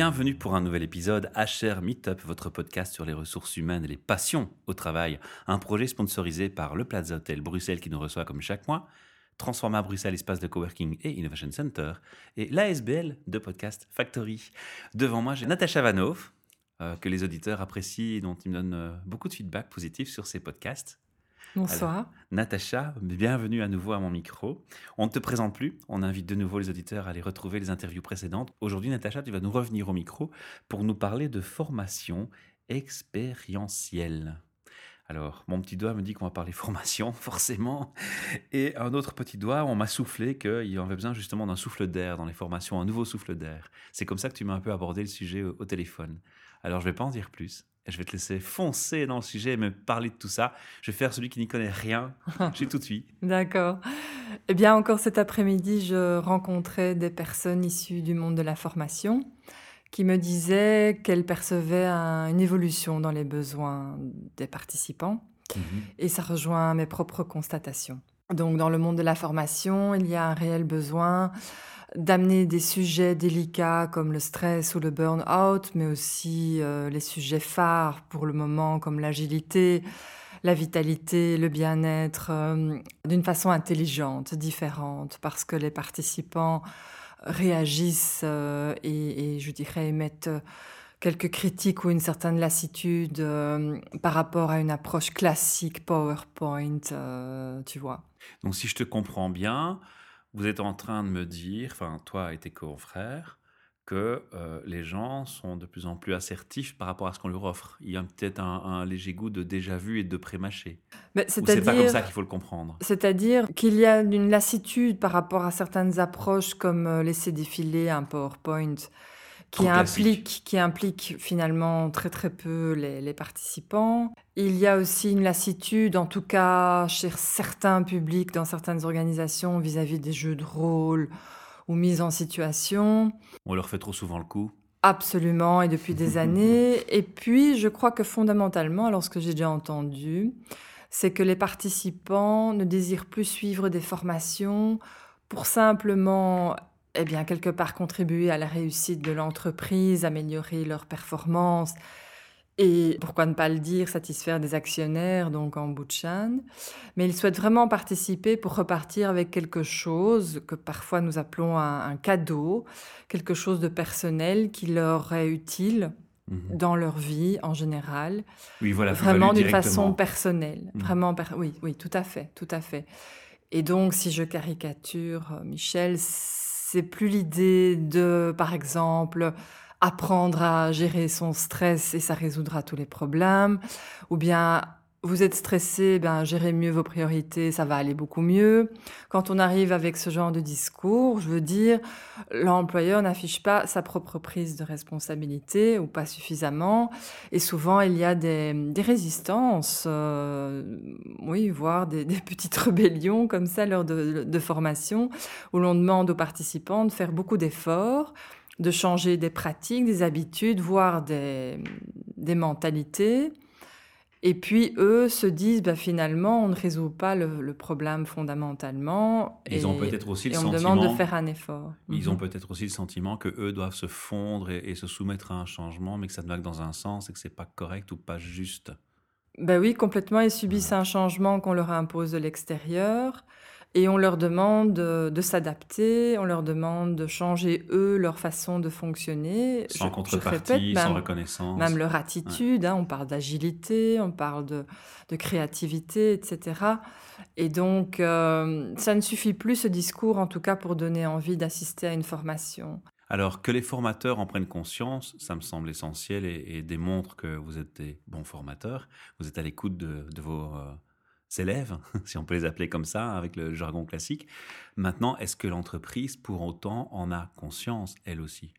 Bienvenue pour un nouvel épisode HR Meetup, votre podcast sur les ressources humaines et les passions au travail. Un projet sponsorisé par le Plaza Hotel Bruxelles qui nous reçoit comme chaque mois, Transforma Bruxelles, espace de coworking et innovation center, et l'ASBL de Podcast Factory. Devant moi, j'ai Natacha Vanov, euh, que les auditeurs apprécient et dont ils me donnent euh, beaucoup de feedback positif sur ces podcasts. Bonsoir. Natacha, bienvenue à nouveau à mon micro. On ne te présente plus, on invite de nouveau les auditeurs à aller retrouver les interviews précédentes. Aujourd'hui, Natacha, tu vas nous revenir au micro pour nous parler de formation expérientielle. Alors, mon petit doigt me dit qu'on va parler formation, forcément. Et un autre petit doigt, on m'a soufflé qu'il y avait besoin justement d'un souffle d'air dans les formations, un nouveau souffle d'air. C'est comme ça que tu m'as un peu abordé le sujet au téléphone. Alors, je ne vais pas en dire plus. Je vais te laisser foncer dans le sujet et me parler de tout ça. Je vais faire celui qui n'y connaît rien. J'ai tout de suite. D'accord. Eh bien, encore cet après-midi, je rencontrais des personnes issues du monde de la formation qui me disaient qu'elles percevaient une évolution dans les besoins des participants. Mhm. Et ça rejoint mes propres constatations. Donc, dans le monde de la formation, il y a un réel besoin d'amener des sujets délicats comme le stress ou le burn-out, mais aussi euh, les sujets phares pour le moment comme l'agilité, la vitalité, le bien-être, euh, d'une façon intelligente, différente, parce que les participants réagissent euh, et, et, je dirais émettent quelques critiques ou une certaine lassitude par rapport à une approche classique PowerPoint, tu vois. Donc si je te comprends bien, vous êtes en train de me dire, enfin toi et tes confrères, que euh, les gens sont de plus en plus assertifs par rapport à ce qu'on leur offre. Il y a peut-être un, léger goût de déjà vu et de pré-mâché. C'est pas comme ça qu'il faut le comprendre? C'est-à-dire qu'il y a une lassitude par rapport à certaines approches comme euh, laisser défiler un PowerPoint qui implique, qui implique finalement très très peu les, participants. Il y a aussi une lassitude, en tout cas chez certains publics, dans certaines organisations, vis-à-vis des jeux de rôle ou mise en situation. On leur fait trop souvent le coup. Absolument, et depuis des années. Et puis, je crois que fondamentalement, alors ce que j'ai déjà entendu, c'est que les participants ne désirent plus suivre des formations pour simplement eh bien, quelque part contribuer à la réussite de l'entreprise, améliorer leur performance et, pourquoi ne pas le dire, satisfaire des actionnaires, donc en bout de chaîne. Mais ils souhaitent vraiment participer pour repartir avec quelque chose que parfois nous appelons un, cadeau, quelque chose de personnel qui leur est utile mhm. dans leur vie en général. Oui, voilà, vraiment d'une façon personnelle. Mhm. Vraiment, oui, oui, tout à fait, tout à fait. Et donc, si je caricature euh, Michel, c'est plus l'idée de, par exemple, apprendre à gérer son stress et ça résoudra tous les problèmes, ou bien vous êtes stressé, ben, gérez mieux vos priorités, ça va aller beaucoup mieux. Quand on arrive avec ce genre de discours, je veux dire, l'employeur n'affiche pas sa propre prise de responsabilité ou pas suffisamment. Et souvent, il y a des, des résistances, euh, oui, voire des, des, petites rébellions comme ça lors de, de formation, où l'on demande aux participants de faire beaucoup d'efforts de changer des pratiques, des habitudes, voire des, des mentalités et puis eux se disent, bah, finalement, on ne résout pas le, problème fondamentalement. Ils et, ont peut-être aussi le on demande de faire un effort. Ils ont mhm. peut-être aussi le sentiment que eux doivent se fondre et, se soumettre à un changement, mais que ça ne va que dans un sens et que c'est pas correct ou pas juste. Ben oui, complètement. Ils subissent un changement qu'on leur impose de l'extérieur. Et on leur demande de, s'adapter, on leur demande de changer, eux, leur façon de fonctionner. Sans contrepartie, sans reconnaissance. Même leur attitude, hein, on parle d'agilité, on parle de, créativité, etc. Et donc, euh, ça ne suffit plus, ce discours, en tout cas, pour donner envie d'assister à une formation. Alors que les formateurs en prennent conscience, ça me semble essentiel et, démontre que vous êtes des bons formateurs, vous êtes à l'écoute de, vos... Euh, élèves, si on peut les appeler comme ça avec le jargon classique. Maintenant, est-ce que l'entreprise, pour autant, en a conscience, elle aussi?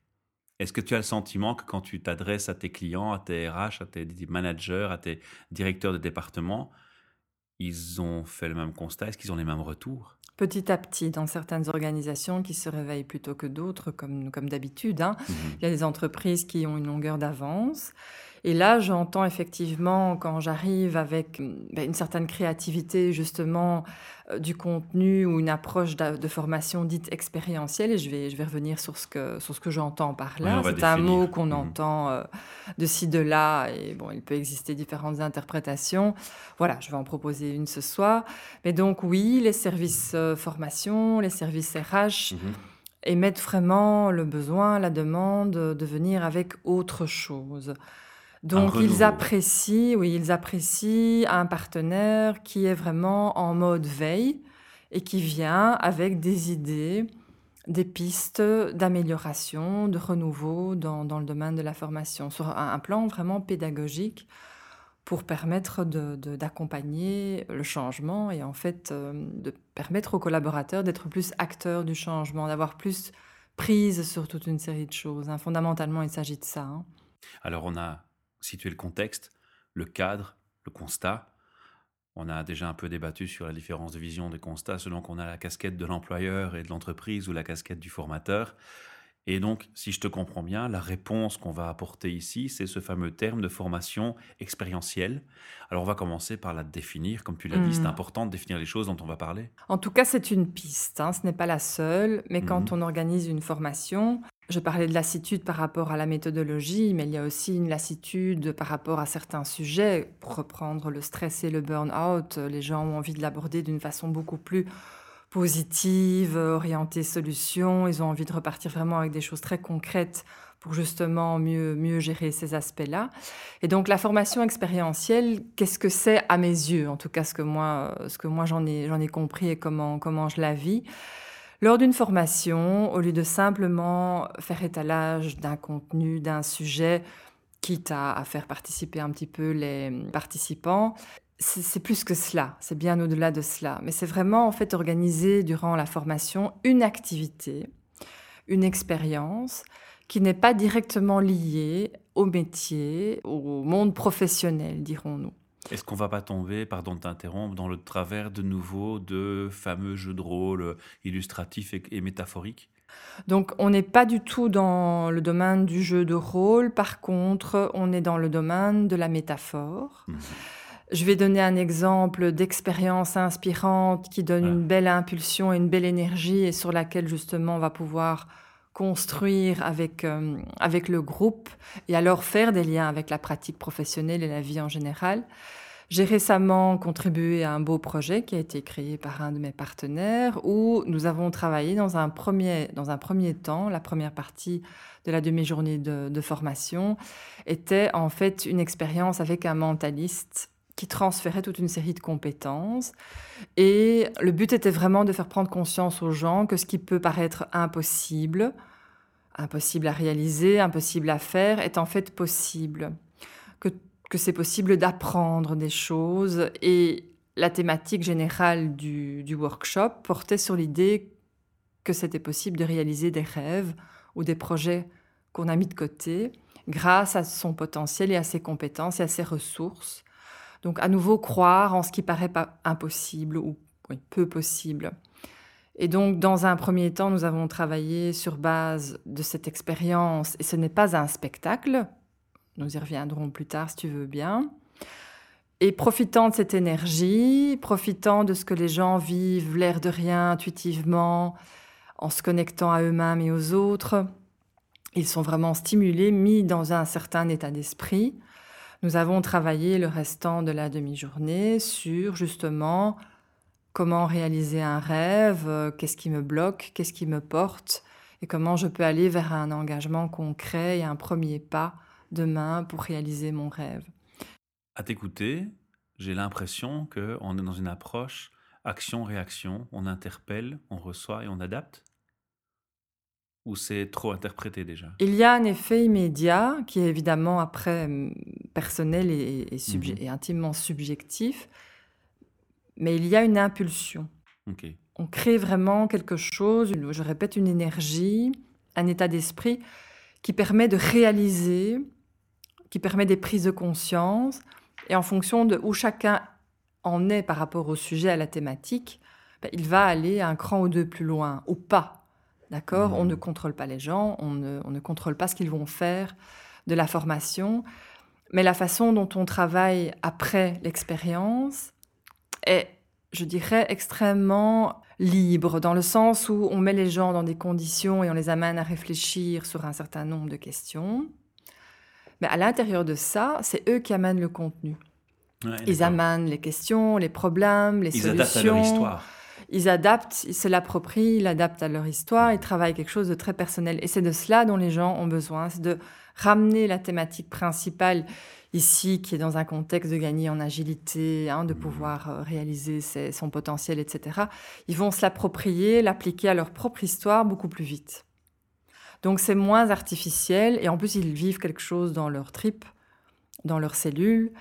Est-ce que tu as le sentiment que quand tu t'adresses à tes clients, à tes RH, à tes managers, à tes directeurs de département, ils ont fait le même constat? Est-ce qu'ils ont les mêmes retours? Petit à petit, dans certaines organisations qui se réveillent plutôt que d'autres, comme, comme d'habitude, hein. mmh il y a des entreprises qui ont une longueur d'avance. Et là, j'entends effectivement, quand j'arrive avec ben, une certaine créativité, justement, euh, du contenu ou une approche de, formation dite expérientielle, et je vais, je vais revenir sur ce que, sur ce que j'entends par là. C'est un mot qu'on mhm. entend euh, de ci, de là, et bon, il peut exister différentes interprétations. Voilà, je vais en proposer une ce soir. Mais donc, oui, les services euh, formation, les services RH, mhm. émettent vraiment le besoin, la demande de venir avec autre chose. Donc ils apprécient, oui, ils apprécient un partenaire qui est vraiment en mode veille et qui vient avec des idées, des pistes d'amélioration, de renouveau dans, le domaine de la formation, sur un, plan vraiment pédagogique pour permettre d'accompagner le changement et en fait euh, de permettre aux collaborateurs d'être plus acteurs du changement, d'avoir plus prise sur toute une série de choses. Hein. Fondamentalement, il s'agit de ça. Hein. Alors on a situer le contexte, le cadre, le constat. On a déjà un peu débattu sur la différence de vision des constats selon qu'on a la casquette de l'employeur et de l'entreprise ou la casquette du formateur. Et donc, si je te comprends bien, la réponse qu'on va apporter ici, c'est ce fameux terme de formation expérientielle. Alors, on va commencer par la définir. Comme tu l'as dit, c'est mmh. important de définir les choses dont on va parler. En tout cas, c'est une piste. Hein. Ce n'est pas la seule. Mais quand mmh. on organise une formation, je parlais de lassitude par rapport à la méthodologie, mais il y a aussi une lassitude par rapport à certains sujets. Pour reprendre le stress et le burn-out, les gens ont envie de l'aborder d'une façon beaucoup plus positive, orientée solution. Ils ont envie de repartir vraiment avec des choses très concrètes pour justement mieux, mieux gérer ces aspects-là. Et donc la formation expérientielle, qu'est-ce que c'est à mes yeux? En tout cas, ce que moi, moi j'en ai, ai compris et comment, comment je la vis. Lors d'une formation, au lieu de simplement faire étalage d'un contenu, d'un sujet, quitte à, faire participer un petit peu les participants, c'est plus que cela, c'est bien au-delà de cela. Mais c'est vraiment en fait organiser durant la formation une activité, une expérience qui n'est pas directement liée au métier, au monde professionnel, dirons-nous. Est-ce qu'on va pas tomber, pardon de t'interrompre, dans le travers de nouveau de fameux jeux de rôle illustratifs et, métaphoriques? Donc on n'est pas du tout dans le domaine du jeu de rôle, par contre on est dans le domaine de la métaphore. Mmh. Je vais donner un exemple d'expérience inspirante qui donne une belle impulsion et une belle énergie et sur laquelle justement on va pouvoir construire avec, euh, avec le groupe et alors faire des liens avec la pratique professionnelle et la vie en général. J'ai récemment contribué à un beau projet qui a été créé par un de mes partenaires où nous avons travaillé dans un premier, dans un premier temps, la première partie de la demi-journée de, de formation était en fait une expérience avec un mentaliste qui transférait toute une série de compétences. Et le but était vraiment de faire prendre conscience aux gens que ce qui peut paraître impossible, impossible à réaliser, impossible à faire, est en fait possible. Que, c'est possible d'apprendre des choses. Et la thématique générale du, workshop portait sur l'idée que c'était possible de réaliser des rêves ou des projets qu'on a mis de côté grâce à son potentiel et à ses compétences et à ses ressources donc à nouveau croire en ce qui paraît impossible ou peu possible. Et donc dans un premier temps, nous avons travaillé sur base de cette expérience et ce n'est pas un spectacle. Nous y reviendrons plus tard si tu veux bien. Et profitant de cette énergie, profitant de ce que les gens vivent, l'air de rien, intuitivement, en se connectant à eux-mêmes et aux autres, ils sont vraiment stimulés, mis dans un certain état d'esprit. Nous avons travaillé le restant de la demi-journée sur justement comment réaliser un rêve, euh, qu'est-ce qui me bloque, qu'est-ce qui me porte et comment je peux aller vers un engagement concret et un premier pas demain pour réaliser mon rêve. À t'écouter, j'ai l'impression qu'on est dans une approche action-réaction, on interpelle, on reçoit et on adapte? Ou c'est trop interprété déjà? Il y a un effet immédiat qui est évidemment après personnel et, mmh et, intimement subjectif, mais il y a une impulsion. On crée vraiment quelque chose, je répète, une énergie, un état d'esprit qui permet de réaliser, qui permet des prises de conscience, et en fonction de où chacun en est par rapport au sujet, à la thématique, ben, il va aller un cran ou deux plus loin, ou pas. D'accord? On ne mmh. contrôle pas les gens, on ne, contrôle pas ce qu'ils vont faire de la formation. Mais la façon dont on travaille après l'expérience est, je dirais, extrêmement libre, dans le sens où on met les gens dans des conditions et on les amène à réfléchir sur un certain nombre de questions. Mais à l'intérieur de ça, c'est eux qui amènent le contenu. ils amènent les questions, les problèmes, les solutions. Ils adaptent à leur histoire. Ils adaptent, ils se l'approprient, ils l'adaptent à leur histoire, ils travaillent quelque chose de très personnel. Et c'est de cela dont les gens ont besoin, c'est de ramener la thématique principale ici, qui est dans un contexte de gagner en agilité, hein, de pouvoir euh, réaliser son potentiel, etc. Ils vont se l'approprier, l'appliquer à leur propre histoire beaucoup plus vite. Donc c'est moins artificiel et en plus ils vivent quelque chose dans leur trip, dans leurs cellules,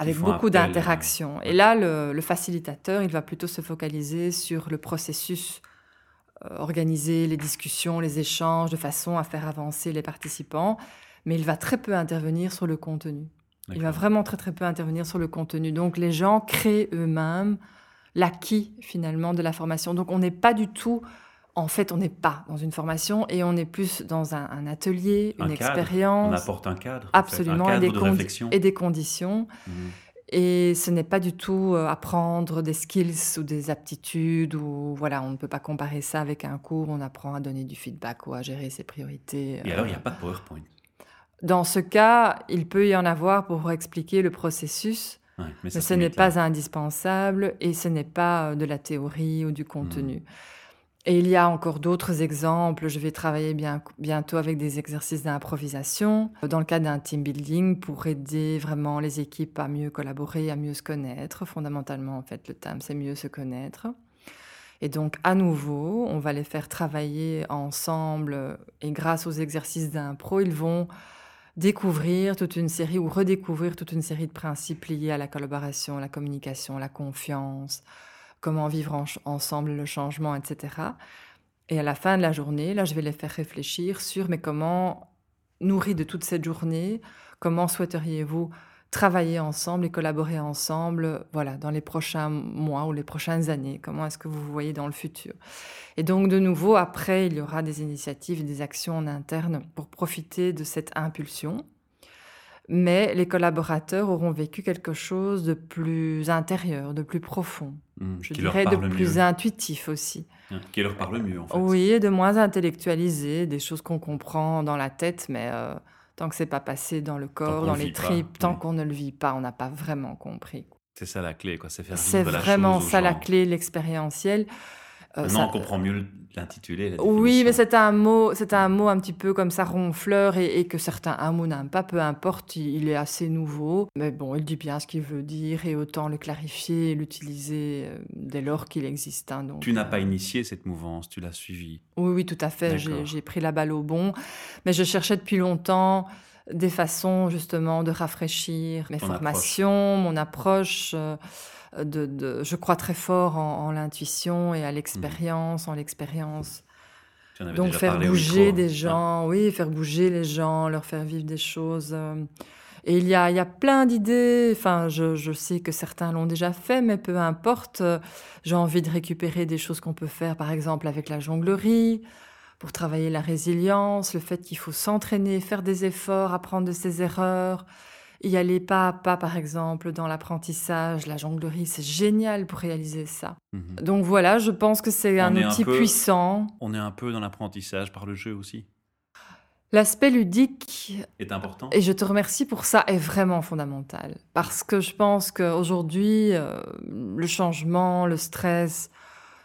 avec beaucoup d'interactions. Et là, le, facilitateur, il va plutôt se focaliser sur le processus, euh, organiser les discussions, les échanges de façon à faire avancer les participants, mais il va très peu intervenir sur le contenu. Il va vraiment très très peu intervenir sur le contenu. Donc les gens créent eux-mêmes l'acquis finalement de la formation. Donc on n'est pas du tout en fait, on n'est pas dans une formation et on est plus dans un, atelier, une expérience. On apporte un cadre. Absolument, un cadre et, des de réflexion. et des conditions. Mhm. Et ce n'est pas du tout euh, apprendre des skills ou des aptitudes ou voilà, on ne peut pas comparer ça avec un cours. On apprend à donner du feedback ou à gérer ses priorités. Et alors, il n'y a euh. pas de PowerPoint. Dans ce cas, il peut y en avoir pour expliquer le processus, mais, ce n'est pas indispensable et ce n'est pas euh, de la théorie ou du contenu. Mhm. Et il y a encore d'autres exemples. Je vais travailler bien, bientôt avec des exercices d'improvisation dans le cadre d'un team building pour aider vraiment les équipes à mieux collaborer, à mieux se connaître. Fondamentalement, en fait, le thème, c'est mieux se connaître. Et donc, à nouveau, on va les faire travailler ensemble et grâce aux exercices d'impro, ils vont découvrir toute une série ou redécouvrir toute une série de principes liés à la collaboration, la communication, la confiance, comment vivre ensemble le changement, etc. Et à la fin de la journée, là, je vais les faire réfléchir sur mais comment, nourri de toute cette journée, comment souhaiteriez-vous travailler ensemble et collaborer ensemble, voilà, dans les prochains mois ou les prochaines années? Comment est-ce que vous vous voyez dans le futur? Et donc, de nouveau, après, il y aura des initiatives et des actions en interne pour profiter de cette impulsion mais les collaborateurs auront vécu quelque chose de plus intérieur, de plus profond. Mmh, je dirais de plus intuitif aussi. Hein, qui leur parle mieux, en fait. Oui, de moins intellectualisé, des choses qu'on comprend dans la tête, mais euh, tant que c'est pas passé dans le corps, dans les tripes, tant qu'on ne le vit pas, on n'a pas vraiment compris. C'est ça la clé, quoi. C'est faire C'est vraiment ça la clé, l'expérientiel. Euh, Maintenant, on comprend mieux l'intitulé. Oui, mais c'est un mot, c'est un mot un petit peu comme ça ronfleur et, que certains mot n'aiment pas. Peu importe, il, est assez nouveau. Mais bon, il dit bien ce qu'il veut dire et autant le clarifier et l'utiliser euh, dès lors qu'il existe. Hein, donc, tu n'as pas euh, initié cette mouvance, tu l'as suivie. Oui, oui, tout à fait. J'ai pris la balle au bon, mais je cherchais depuis longtemps des façons justement de rafraîchir mes formations, mon approche. Euh, de, je crois très fort en, l'intuition et à l'expérience, en l'expérience. Donc faire bouger des gens, oui, faire bouger les gens, leur faire vivre des choses. Euh. Et il y a, il y a plein d'idées. Enfin, je, je, sais que certains l'ont déjà fait, mais peu importe. Euh, j'ai envie de récupérer des choses qu'on peut faire, par exemple avec la jonglerie, pour travailler la résilience, le fait qu'il faut s'entraîner, faire des efforts, apprendre de ses erreurs, y aller pas à pas, par exemple, dans l'apprentissage, la jonglerie, c'est génial pour réaliser ça. Mhm. Donc voilà, je pense que c'est un outil puissant. On est un peu dans l'apprentissage par le jeu aussi. L'aspect ludique est important. Et je te remercie pour ça, est vraiment fondamental. Parce que je pense qu'aujourd'hui, euh, le changement, le stress,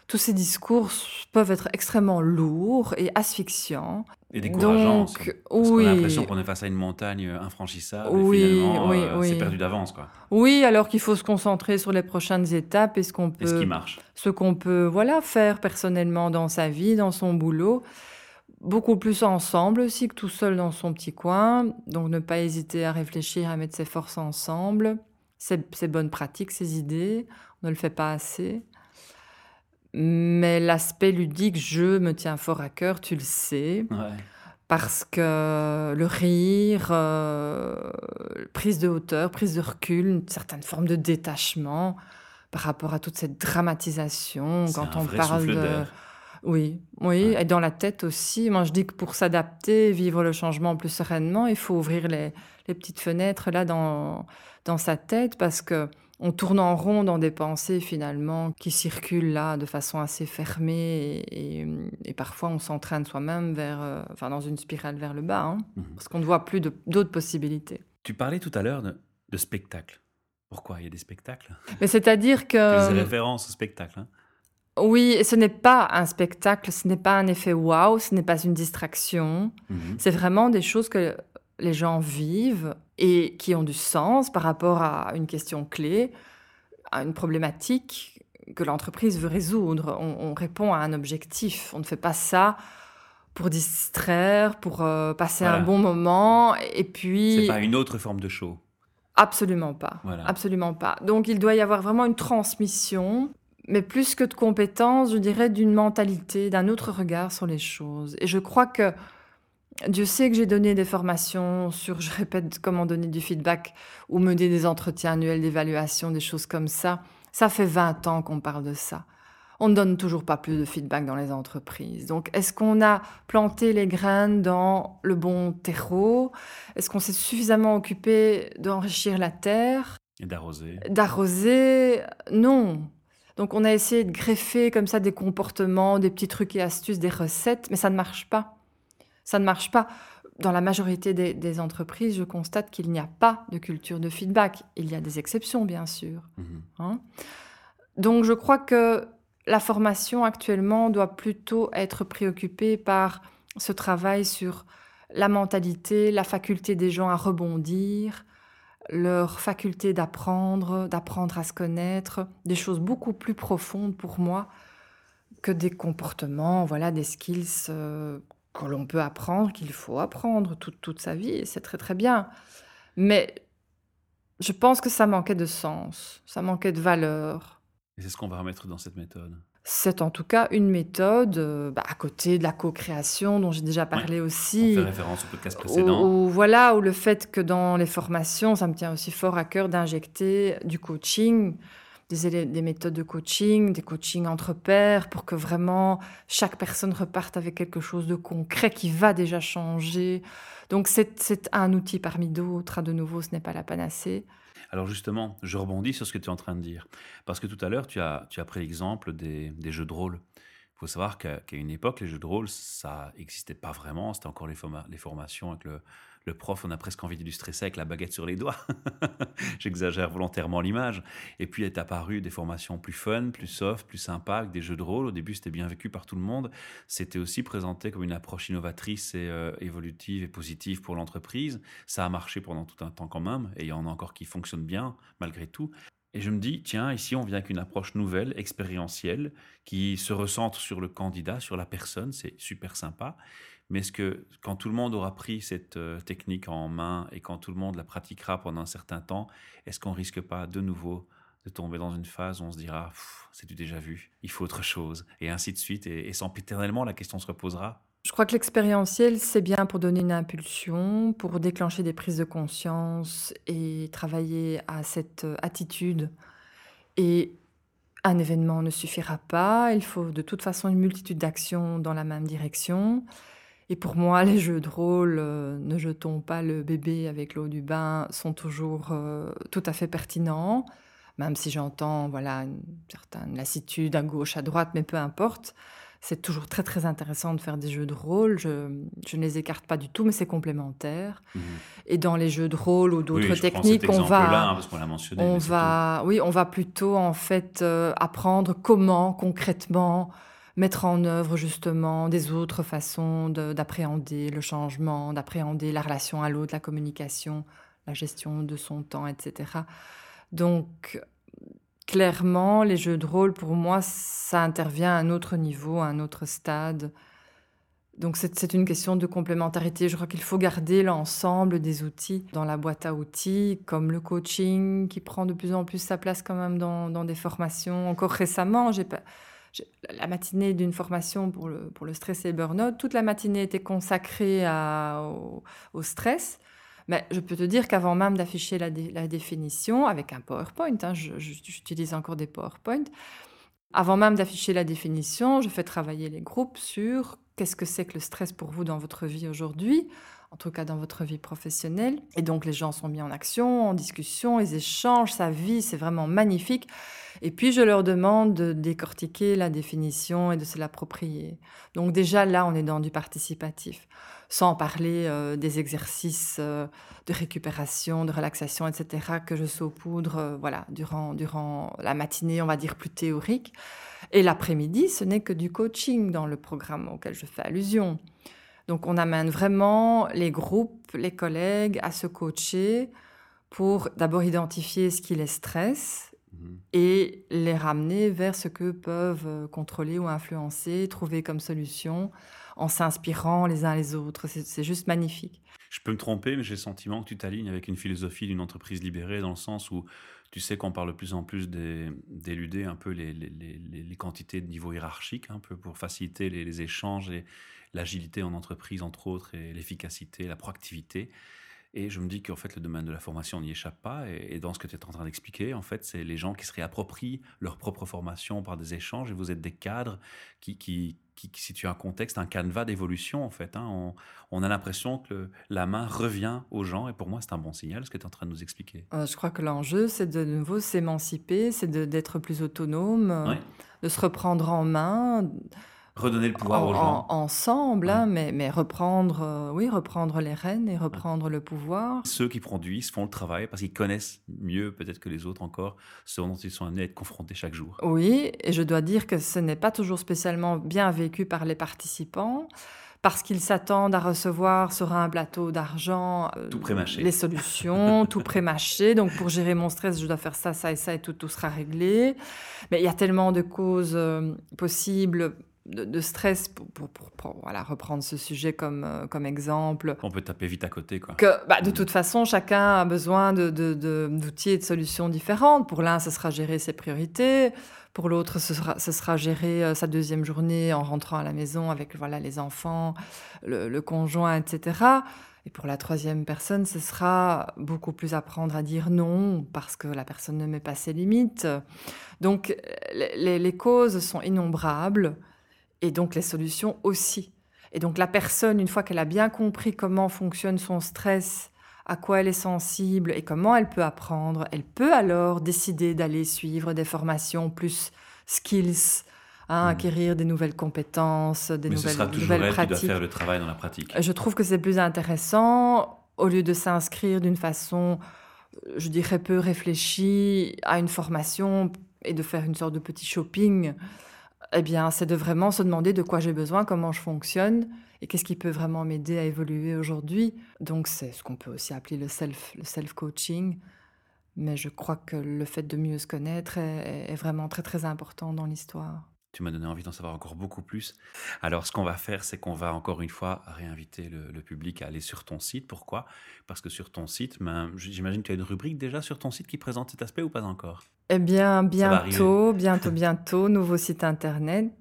tous ces discours peuvent être extrêmement lourds et asphyxiants. Et décourageants. Donc, parce oui. qu'on a l'impression qu'on est face à une montagne infranchissable oui, et finalement, oui, euh, c'est perdu d'avance. quoi. Oui, alors qu'il faut se concentrer sur les prochaines étapes et ce qu'on peut, ce qui marche. Ce qu'on peut voilà, faire personnellement dans sa vie, dans son boulot. Beaucoup plus ensemble aussi que tout seul dans son petit coin. Donc ne pas hésiter à réfléchir, à mettre ses forces ensemble. Ces, ces bonnes pratiques, ces idées, on ne le fait pas assez. Mais l'aspect ludique, jeu, me tient fort à cœur, tu le sais. Parce que le rire, euh, prise de hauteur, prise de recul, une certaine forme de détachement par rapport à toute cette dramatisation quand on parle de. Oui, oui, et dans la tête aussi. Moi, je dis que pour s'adapter, vivre le changement plus sereinement, il faut ouvrir les, les petites fenêtres là dans, dans sa tête parce que on tourne en rond dans des pensées finalement qui circulent là de façon assez fermée et, parfois on s'entraîne soi-même vers, euh, enfin dans une spirale vers le bas, hein, mhm. parce qu'on ne voit plus d'autres possibilités. Tu parlais tout à l'heure de, de spectacle. Pourquoi il y a des spectacles? Mais c'est-à-dire que des références au spectacle. Hein? oui, ce n'est pas un spectacle, ce n'est pas un effet waouh, ce n'est pas une distraction. Mhm. C'est vraiment des choses que les gens vivent et qui ont du sens par rapport à une question clé, à une problématique que l'entreprise veut résoudre. On, répond à un objectif. On ne fait pas ça pour distraire, pour euh, passer un bon moment. Et puis. C'est pas une autre forme de show. Absolument pas. Absolument pas. Donc il doit y avoir vraiment une transmission, mais plus que de compétences, je dirais d'une mentalité, d'un autre regard sur les choses. Et je crois que Dieu sait que j'ai donné des formations sur, je répète, comment donner du feedback ou mener des entretiens annuels d'évaluation, des choses comme ça. Ça fait 20 ans qu'on parle de ça. On ne donne toujours pas plus de feedback dans les entreprises. Donc, est-ce qu'on a planté les graines dans le bon terreau? Est-ce qu'on s'est suffisamment occupé d'enrichir la terre? Et d'arroser D'arroser? Non. Donc, on a essayé de greffer comme ça des comportements, des petits trucs et astuces, des recettes, mais ça ne marche pas. Ça ne marche pas. Dans la majorité des, entreprises, je constate qu'il n'y a pas de culture de feedback. Il y a des exceptions, bien sûr. Mhm. Hein. Donc je crois que la formation actuellement doit plutôt être préoccupée par ce travail sur la mentalité, la faculté des gens à rebondir, leur faculté d'apprendre, d'apprendre à se connaître, des choses beaucoup plus profondes pour moi que des comportements, voilà, des skills euh, que l'on peut apprendre, qu'il faut apprendre toute, toute sa vie, et c'est très très bien. Mais je pense que ça manquait de sens, ça manquait de valeur. Et c'est ce qu'on va remettre dans cette méthode c'est en tout cas une méthode euh, bah, à côté de la co-création dont j'ai déjà parlé aussi. On fait référence au podcast précédent. Ou, voilà, ou le fait que dans les formations, ça me tient aussi fort à cœur d'injecter du coaching des, méthodes de coaching, des coachings entre pairs, pour que vraiment chaque personne reparte avec quelque chose de concret qui va déjà changer. Donc c'est un outil parmi d'autres. De nouveau, ce n'est pas la panacée. Alors justement, je rebondis sur ce que tu es en train de dire. Parce que tout à l'heure, tu as, pris l'exemple des, jeux de rôle. Il faut savoir qu'à une époque, les jeux de rôle, ça n'existait pas vraiment. C'était encore les, les formations avec le, le prof, on a presque envie d'illustrer ça avec la baguette sur les doigts. J'exagère volontairement l'image. Et puis est apparu des formations plus fun, plus soft, plus sympa, avec des jeux de rôle. Au début, c'était bien vécu par tout le monde. C'était aussi présenté comme une approche innovatrice et euh, évolutive et positive pour l'entreprise. Ça a marché pendant tout un temps quand même, et il y en a encore qui fonctionnent bien malgré tout. Et je me dis, tiens, ici, on vient avec une approche nouvelle, expérientielle, qui se recentre sur le candidat, sur la personne. C'est super sympa. Mais est-ce que quand tout le monde aura pris cette euh, technique en main et quand tout le monde la pratiquera pendant un certain temps, est-ce qu'on risque pas de nouveau de tomber dans une phase où on se dira c'est du déjà vu, il faut autre chose, et ainsi de suite, et, et sempiternellement la question se reposera? Je crois que l'expérientiel, c'est bien pour donner une impulsion, pour déclencher des prises de conscience et travailler à cette euh, attitude. Et un événement ne suffira pas, il faut de toute façon une multitude d'actions dans la même direction. Et pour moi, les jeux de rôle, euh, ne jetons pas le bébé avec l'eau du bain, sont toujours euh, tout à fait pertinents, même si j'entends voilà une certaine lassitude à gauche, à droite, mais peu importe. C'est toujours très très intéressant de faire des jeux de rôle. Je, je ne les écarte pas du tout, mais c'est complémentaire. Mmh. Et dans les jeux de rôle ou d'autres techniques, on va, hein, on, mentionné, on va, oui, on va plutôt en fait euh, apprendre comment concrètement mettre en œuvre justement des autres façons d'appréhender le changement, d'appréhender la relation à l'autre, la communication, la gestion de son temps, etc. Donc, clairement, les jeux de rôle, pour moi, ça intervient à un autre niveau, à un autre stade. Donc c'est une question de complémentarité. Je crois qu'il faut garder l'ensemble des outils dans la boîte à outils, comme le coaching qui prend de plus en plus sa place quand même dans, dans des formations. Encore récemment, j'ai pas la matinée d'une formation pour le, pour le stress et le burn-out, toute la matinée était consacrée au, stress. Mais je peux te dire qu'avant même d'afficher la, la, définition, avec un PowerPoint, hein, j'utilise encore des PowerPoint, avant même d'afficher la définition, je fais travailler les groupes sur qu'est-ce que c'est que le stress pour vous dans votre vie aujourd'hui, en tout cas dans votre vie professionnelle. Et donc les gens sont mis en action, en discussion, ils échangent, sa vie, c'est vraiment magnifique. Et puis je leur demande de décortiquer la définition et de se l'approprier. Donc déjà là, on est dans du participatif, sans parler euh, des exercices euh, de récupération, de relaxation, etc., que je saupoudre euh, voilà, durant, durant la matinée, on va dire plus théorique. Et l'après-midi, ce n'est que du coaching dans le programme auquel je fais allusion. Donc on amène vraiment les groupes, les collègues à se coacher pour d'abord identifier ce qui les stresse et les ramener vers ce que peuvent euh, contrôler ou influencer, trouver comme solution en s'inspirant les uns les autres. C'est juste magnifique. Je peux me tromper, mais j'ai le sentiment que tu t'alignes avec une philosophie d'une entreprise libérée dans le sens où tu sais qu'on parle de plus en plus d'éluder un peu les, les, quantités de niveau hiérarchique, un peu pour faciliter les, échanges et l'agilité en entreprise, entre autres, et l'efficacité, la proactivité. Et je me dis qu'en fait, le domaine de la formation n'y échappe pas. Et, dans ce que tu es en train d'expliquer, en fait, c'est les gens qui se réapproprient leur propre formation par des échanges. Et vous êtes des cadres qui, qui, qui, situent un contexte, un canevas d'évolution, en fait. Hein. On, a l'impression que la main revient aux gens. Et pour moi, c'est un bon signal, ce que tu es en train de nous expliquer. Euh, je crois que l'enjeu, c'est de nouveau s'émanciper, c'est d'être plus autonome, de se reprendre en main redonner le pouvoir aux gens. ensemble, hein, mais, mais reprendre, euh, oui, reprendre les rênes et reprendre le pouvoir. Ceux qui produisent font le travail parce qu'ils connaissent mieux peut-être que les autres encore ce dont ils sont amenés à être confrontés chaque jour. Oui, et je dois dire que ce n'est pas toujours spécialement bien vécu par les participants parce qu'ils s'attendent à recevoir sur un plateau d'argent euh, les solutions, tout prémâché. Donc pour gérer mon stress, je dois faire ça, ça et ça et tout, tout sera réglé. Mais il y a tellement de causes euh, possibles de, stress, pour, voilà, reprendre ce sujet comme, euh, comme exemple. On peut taper vite à côté. Quoi. Que, bah, de mm. toute façon, chacun a besoin d'outils de, de, et de solutions différentes. Pour l'un, ce sera gérer ses priorités. Pour l'autre, ce sera, ce sera gérer euh, sa deuxième journée en rentrant à la maison avec voilà, les enfants, le, conjoint, etc. Et pour la troisième personne, ce sera beaucoup plus apprendre à dire non parce que la personne ne met pas ses limites. Donc les, les causes sont innombrables et donc les solutions aussi. Et donc la personne, une fois qu'elle a bien compris comment fonctionne son stress, à quoi elle est sensible et comment elle peut apprendre, elle peut alors décider d'aller suivre des formations plus skills, hein, hmm. acquérir des nouvelles compétences, des Mais nouvelles, ce sera toujours nouvelles elle pratiques. Qui doit faire le travail dans la pratique. Je trouve que c'est plus intéressant au lieu de s'inscrire d'une façon, je dirais, peu réfléchie à une formation et de faire une sorte de petit shopping eh bien, c'est de vraiment se demander de quoi j'ai besoin, comment je fonctionne et qu'est-ce qui peut vraiment m'aider à évoluer aujourd'hui. Donc, c'est ce qu'on peut aussi appeler le self, le self-coaching. Mais je crois que le fait de mieux se connaître est vraiment très, très important dans l'histoire. Tu m'as donné envie d'en savoir encore beaucoup plus. Alors, ce qu'on va faire, c'est qu'on va encore une fois réinviter le, public à aller sur ton site. Pourquoi? Parce que sur ton site, ben, j'imagine que tu as une rubrique déjà sur ton site qui présente cet aspect ou pas encore? Eh bien, bientôt, bientôt, bientôt, nouveau site internet.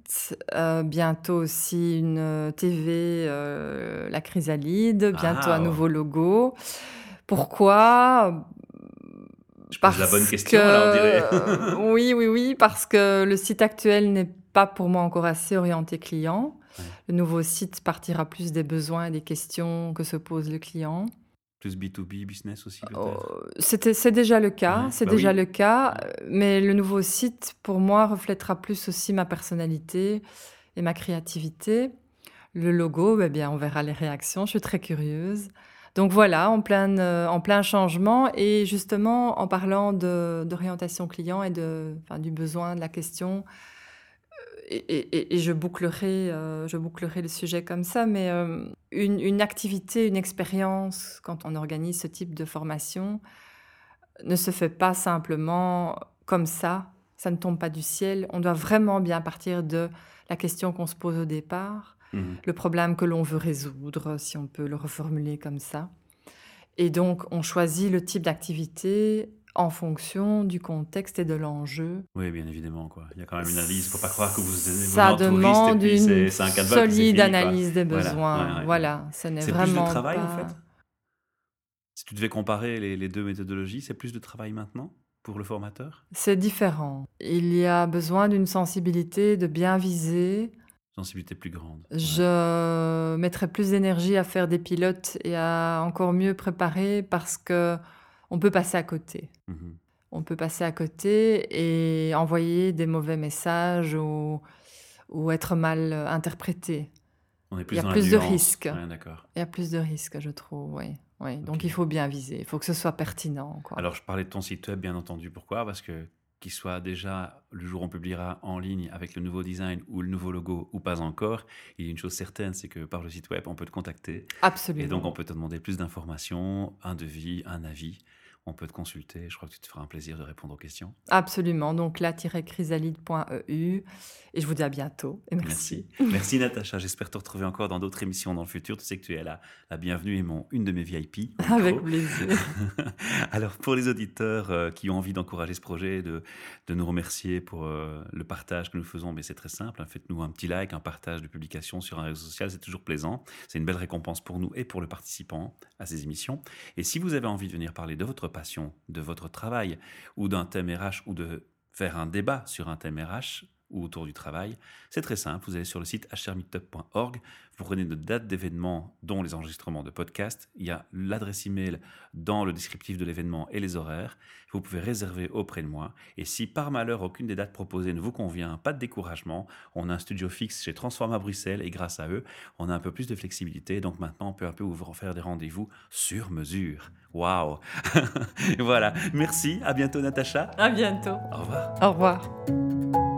Euh, bientôt aussi une TV, euh, la chrysalide. Bientôt un ah, nouveau logo. Pourquoi? Je pose la bonne question, alors, on dirait. oui, oui, oui, parce que le site actuel n'est pas pour moi encore assez orienté client. Le nouveau site partira plus des besoins et des questions que se pose le client. Plus B2B, business aussi oh, C'est déjà le cas, c'est bah déjà le cas, mais le nouveau site, pour moi, reflètera plus aussi ma personnalité et ma créativité. Le logo, eh bien, on verra les réactions, je suis très curieuse. Donc voilà, en plein, euh, en plein changement et justement en parlant d'orientation client et de, du besoin, de la question, et, je, bouclerai, euh, je bouclerai le sujet comme ça, mais euh, une, activité, une expérience, quand on organise ce type de formation, ne se fait pas simplement comme ça, ça ne tombe pas du ciel. On doit vraiment bien partir de la question qu'on se pose au départ, mmh. le problème que l'on veut résoudre, si on peut le reformuler comme ça. Et donc, on choisit le type d'activité en fonction du contexte et de l'enjeu. Oui, bien évidemment. Quoi. Il y a quand même une analyse. Il ne faut pas croire que vous, Ça demande une solide analyse des besoins. Voilà, ce n'est vraiment plus de travail, en fait Si tu devais comparer les, les deux méthodologies, c'est plus de travail maintenant pour le formateur? C'est différent. Il y a besoin d'une sensibilité, de bien viser, sensibilité plus grande. Je mettrais plus d'énergie à faire des pilotes et à encore mieux préparer parce que on peut passer à côté. Mhm. On peut passer à côté et envoyer des mauvais messages ou, ou être mal interprété. On est plus il y a plus de risques. Il y a plus de risques, je trouve, oui. oui. Donc il faut bien viser, il faut que ce soit pertinent. Quoi. Alors je parlais de ton site web, bien entendu. Pourquoi? Parce que qu'il soit déjà le jour où on publiera en ligne avec le nouveau design ou le nouveau logo ou pas encore, il y a une chose certaine, c'est que par le site web, on peut te contacter. Absolument. Et donc on peut te demander plus d'informations, un devis, un avis on peut te consulter. Je crois que tu te feras un plaisir de répondre aux questions. Absolument. Donc là-chrysalide.eu. Et je vous dis à bientôt. Et merci. Merci, Natacha. J'espère te retrouver encore dans d'autres émissions dans le futur. Tu sais que tu es la, la bienvenue et mon, une de mes VIP. Avec plaisir. Alors, pour les auditeurs euh, qui ont envie d'encourager ce projet, de, de nous remercier pour euh, le partage que nous faisons, mais c'est très simple. Hein. Faites-nous un petit like, un partage de publication sur un réseau social. C'est toujours plaisant. C'est une belle récompense pour nous et pour le participant à ces émissions. Et si vous avez envie de venir parler de votre passion, de votre travail ou d'un thème RH ou de faire un débat sur un thème RH, ou autour du travail. C'est très simple, vous allez sur le site hrmeetup.org, vous prenez de dates d'événements, dont les enregistrements de podcasts, il y a l'adresse email dans le descriptif de l'événement et les horaires, vous pouvez réserver auprès de moi, et si par malheur aucune des dates proposées ne vous convient, pas de découragement, on a un studio fixe chez Transforma Bruxelles, et grâce à eux, on a un peu plus de flexibilité, donc maintenant on peut un peu vous faire des rendez-vous sur mesure. Waouh Voilà, merci, à bientôt Natacha. À bientôt. Au revoir. Au revoir.